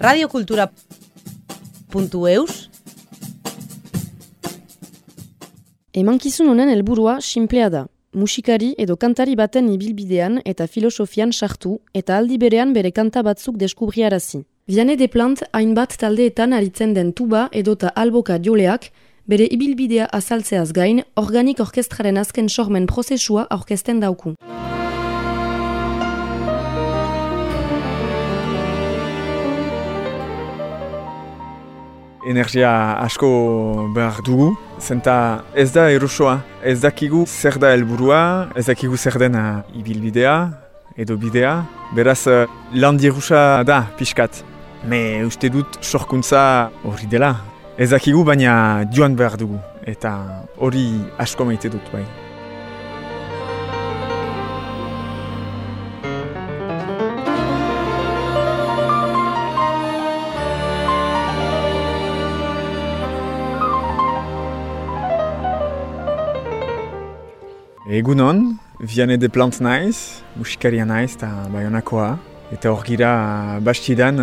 radiokultura.eus Emankizun honen helburua sinplea da. Musikari edo kantari baten ibilbidean eta filosofian sartu eta aldi berean bere kanta batzuk deskubriarazi. Viane de plant hainbat taldeetan aritzen den tuba edota alboka joleak bere ibilbidea azaltzeaz gain organik orkestraren azken sormen prozesua orkesten dauku. Energia asko behar dugu, zenta ez da erosoa, ez dakigu zer da helburua, ez dakigu zer den ibilbidea edo bidea, beraz lan dirusa da pixkat. Me uste dut sorkuntza hori dela. Ez dakigu baina joan behar dugu, eta hori asko maite dut bai. Egunon, Viane de Plant naiz, musikaria naiz eta baionakoa. Eta hor gira bastidan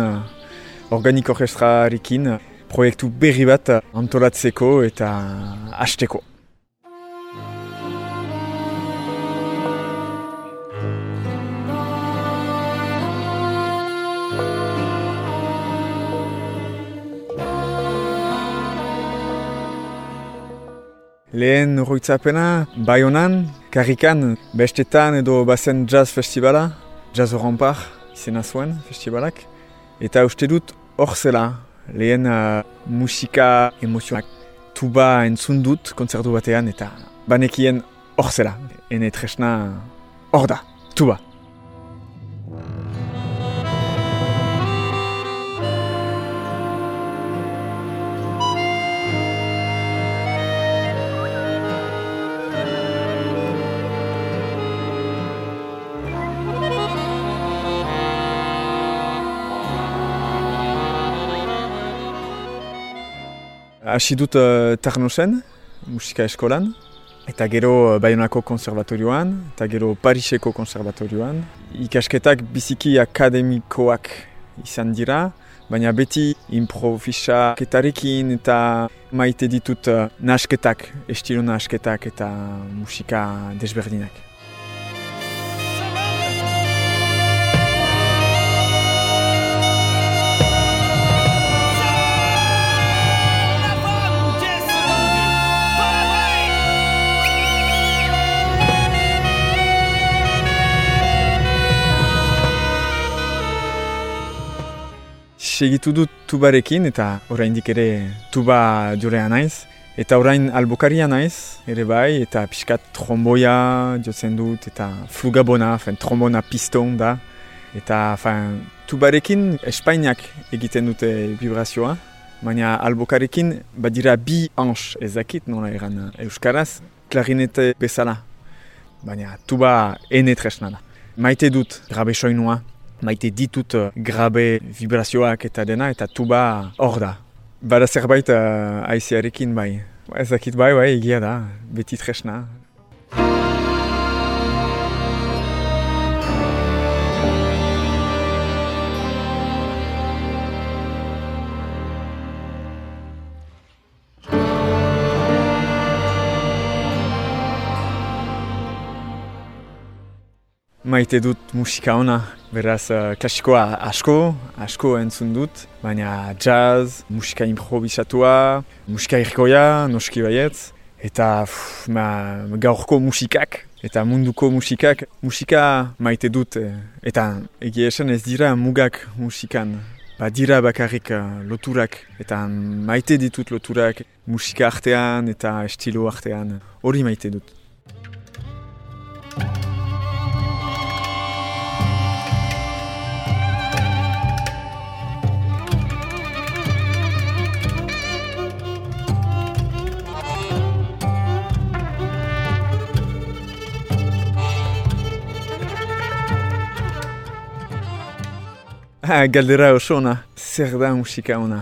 organik orkestrarekin proiektu berri bat antolatzeko eta hasteko. Lehen horretzapena, Bayonan, Karrikan, bestetan edo bazen jazz festivala, Jazz Rampar, izena zuen festivalak. Eta uste dut hor zela, lehen uh, musika emozioak. Tuba entzun dut konzertu batean eta banekien hor zela. Ene tresna hor da, tuba. Hasi dut uh, Tarnosen, musika eskolan, eta gero uh, Bayonako konservatorioan, eta gero Pariseko konservatorioan. Ikasketak biziki akademikoak izan dira, baina beti improvisa-ketarekin eta maite ditut uh, nasketak, estilo nasketak eta musika desberdinak. Segitu dut tubarekin eta oraindik ere tuba jorea naiz. Eta orain albokaria naiz, ere bai, eta pixkat tromboia jotzen dut, eta flugabona, fen, trombona piston da. Eta fen, tubarekin Espainiak egiten dute vibrazioa, baina albokarekin badira bi ans ezakit nola eran euskaraz, klarinete bezala. Baina tuba ene tresna da. Maite dut grabe soinua, maite ditut uh, grabe vibrazioak eta dena eta tuba hor da. Bada zerbait uh, aiziarekin bai. Ezakit bai, bai, egia da, beti tresna. Maite dut musika ona, beraz uh, klasikoa asko, asko entzun dut, baina jazz, musika improvisatua, musika irkoia, noski baietz, eta pff, ma, gaurko musikak, eta munduko musikak, musika maite dut, eh, eta egia esan ez dira mugak musikan, ba dira bakarrik uh, loturak, eta maite ditut loturak, musika artean eta estilo artean, hori maite dut. Ha, galdera oso ona, zer da musika ona.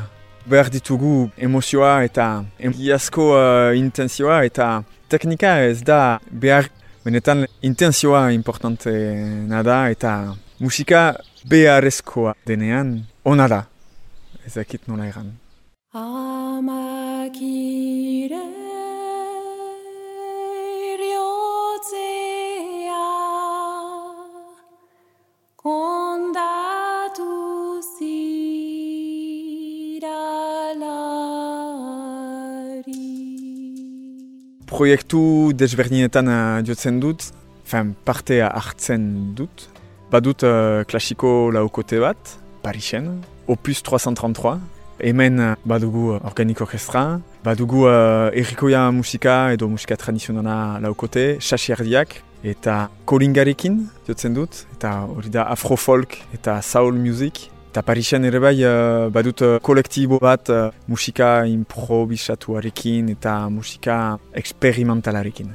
Behar ditugu emozioa eta egiazko uh, intenzioa eta teknika ez da behar benetan intenzioa importante nada eta musika beharrezkoa denean ona da. ezakit nola egan. Amakire Proiektu desberdinetan uh, jotzen dut, fen parte hartzen dut. Badut uh, klasiko laukote bat, Parisen, Opus 333. Hemen uh, badugu organik orkestra, badugu uh, errikoia musika edo musika tradizionala laukote, sasiardiak, eta kolingarekin jotzen dut, eta hori da afrofolk eta soul music. Eta Parisen ere bai uh, badut uh, kolektibo bat uh, musika improvisatuarekin eta musika experimentalarekin.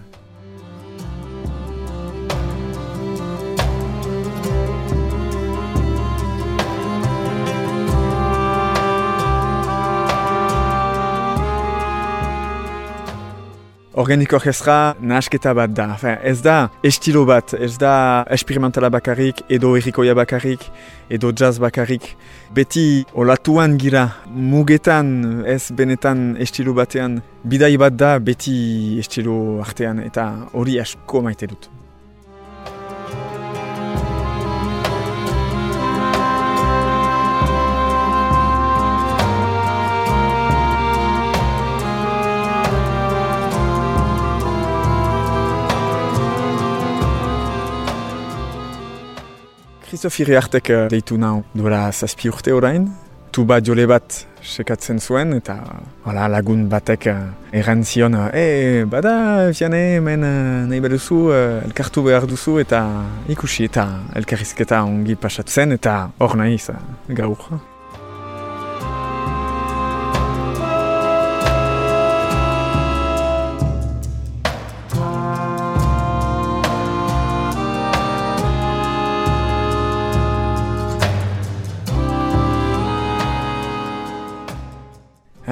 Organiko orkestra nahasketa bat da. Enfin, ez da estilo bat, ez da experimentala bakarrik, edo errikoia bakarrik, edo jazz bakarrik. Beti olatuan gira, mugetan ez benetan estilo batean, bidai bat da beti estilo artean, eta hori asko maite dut. Christophe Iriartek uh, deitu nau duela zazpi urte orain. Tuba jole bat sekatzen zuen eta hala, lagun batek uh, erran zion e, bada, fiane, hemen uh, nahi baduzu, uh, elkartu behar duzu eta ikusi eta elkarrizketa ongi pasatzen eta hor nahi gaur.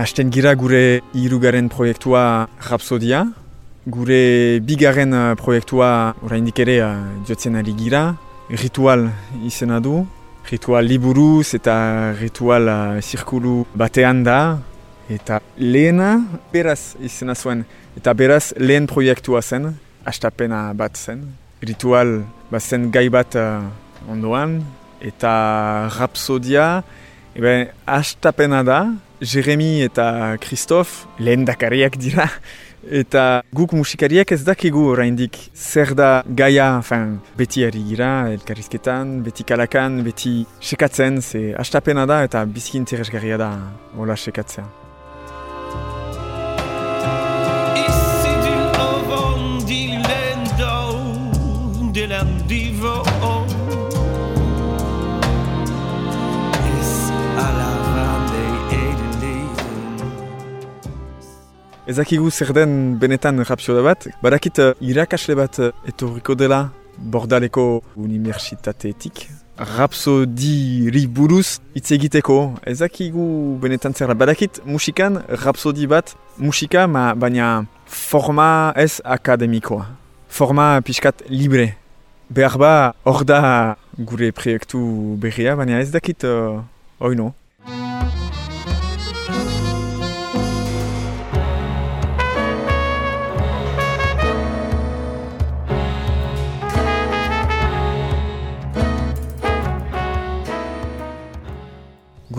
Hasten gira gure irugaren proiektua Rapsodia. Gure bigarren uh, proiektua oraindik ere uh, jotzen ari gira. Ritual izena du. Ritual liburuz eta ritual uh, zirkulu batean da. Eta lehena beraz izena zuen. Eta beraz lehen proiektua zen. Astapena bat zen. Ritual bat zen gai bat uh, ondoan. Eta Rapsodia, ebe, astapena da. Jeremy eta Christophe lehen dakariak dira. Eta guk musikariak ez dakigu oraindik zer da gaia, enfin, beti ari gira, elkarrizketan, beti kalakan, beti sekatzen, ze astapena da eta bizki interesgarria da hola sekatzea. Ezakigu zer den benetan rapsioda bat, badakit uh, irakasle bat uh, etorriko dela Bordaleko Unibertsitateetik. Rapsodiri buruz hitz egiteko, ezakigu benetan zer da. Badakit musikan rapsodi bat musika, ma, baina forma ez akademikoa. Forma pixkat libre. Behar ba, hor da gure proiektu berria, baina ez dakit uh, oino.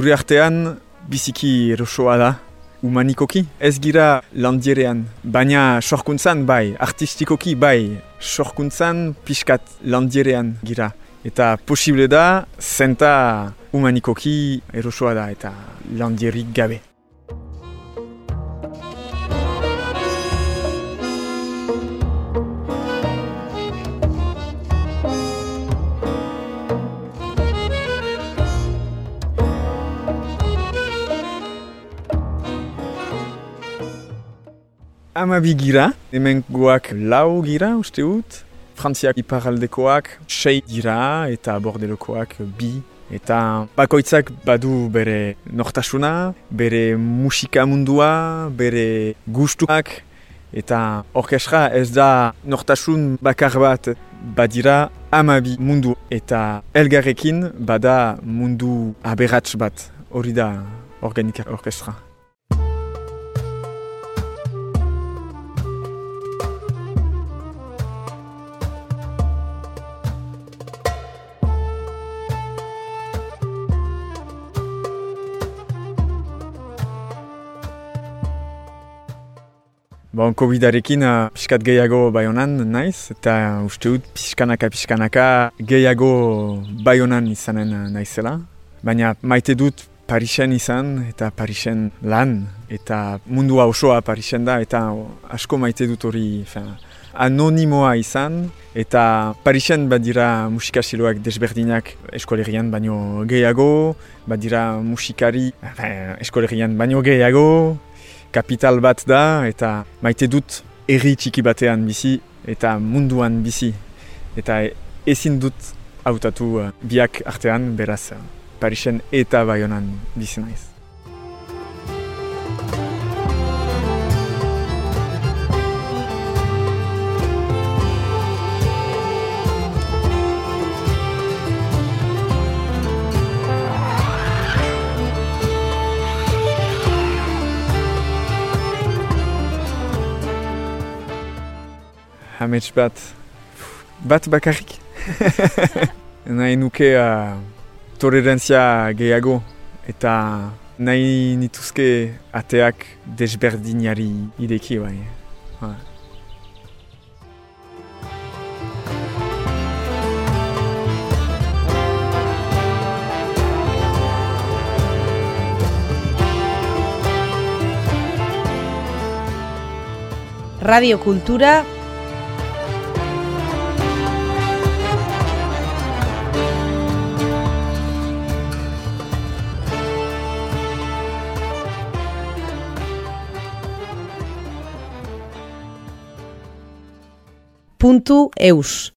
Gure artean biziki erosoa da, humanikoki. Ez gira landierean, baina sorkuntzan bai, artistikoki bai, sorkuntzan pixkat landierean gira. Eta posible da, zenta humanikoki erosoa da eta landierik gabe. Amabi gira, hemen goak lau gira uste ut. Frantziak iparaldekoak sei dira eta bordelokoak bi. Eta bakoitzak badu bere nortasuna, bere musika mundua, bere gustuak. Eta orkestra ez da nortasun bakar bat badira amabi mundu. Eta elgarrekin bada mundu aberats bat. Hori da organika orkestra. Bon, Covidarekin uh, pixkat gehiago baionan naiz, eta uste dut pixkanaka pixkanaka gehiago baionan izanen uh, naizela. Baina maite dut Parisen izan eta Parisen lan, eta mundua osoa Parisen da, eta asko maite dut hori anonimoa izan, eta Parisen badira musikasiloak desberdinak eskolerian baino gehiago, badira musikari fin, eskolerian baino gehiago, kapital bat da eta maite dut erri txiki batean bizi eta munduan bizi eta ezin dut hautatu uh, biak artean beraz uh, Parisen eta Baionan bizi naiz. Hamets bat, bat bakarrik. nahi nuke uh, tolerantzia gehiago eta nahi nituzke ateak desberdinari ideki bai. Ha. Radio Kultura www.eus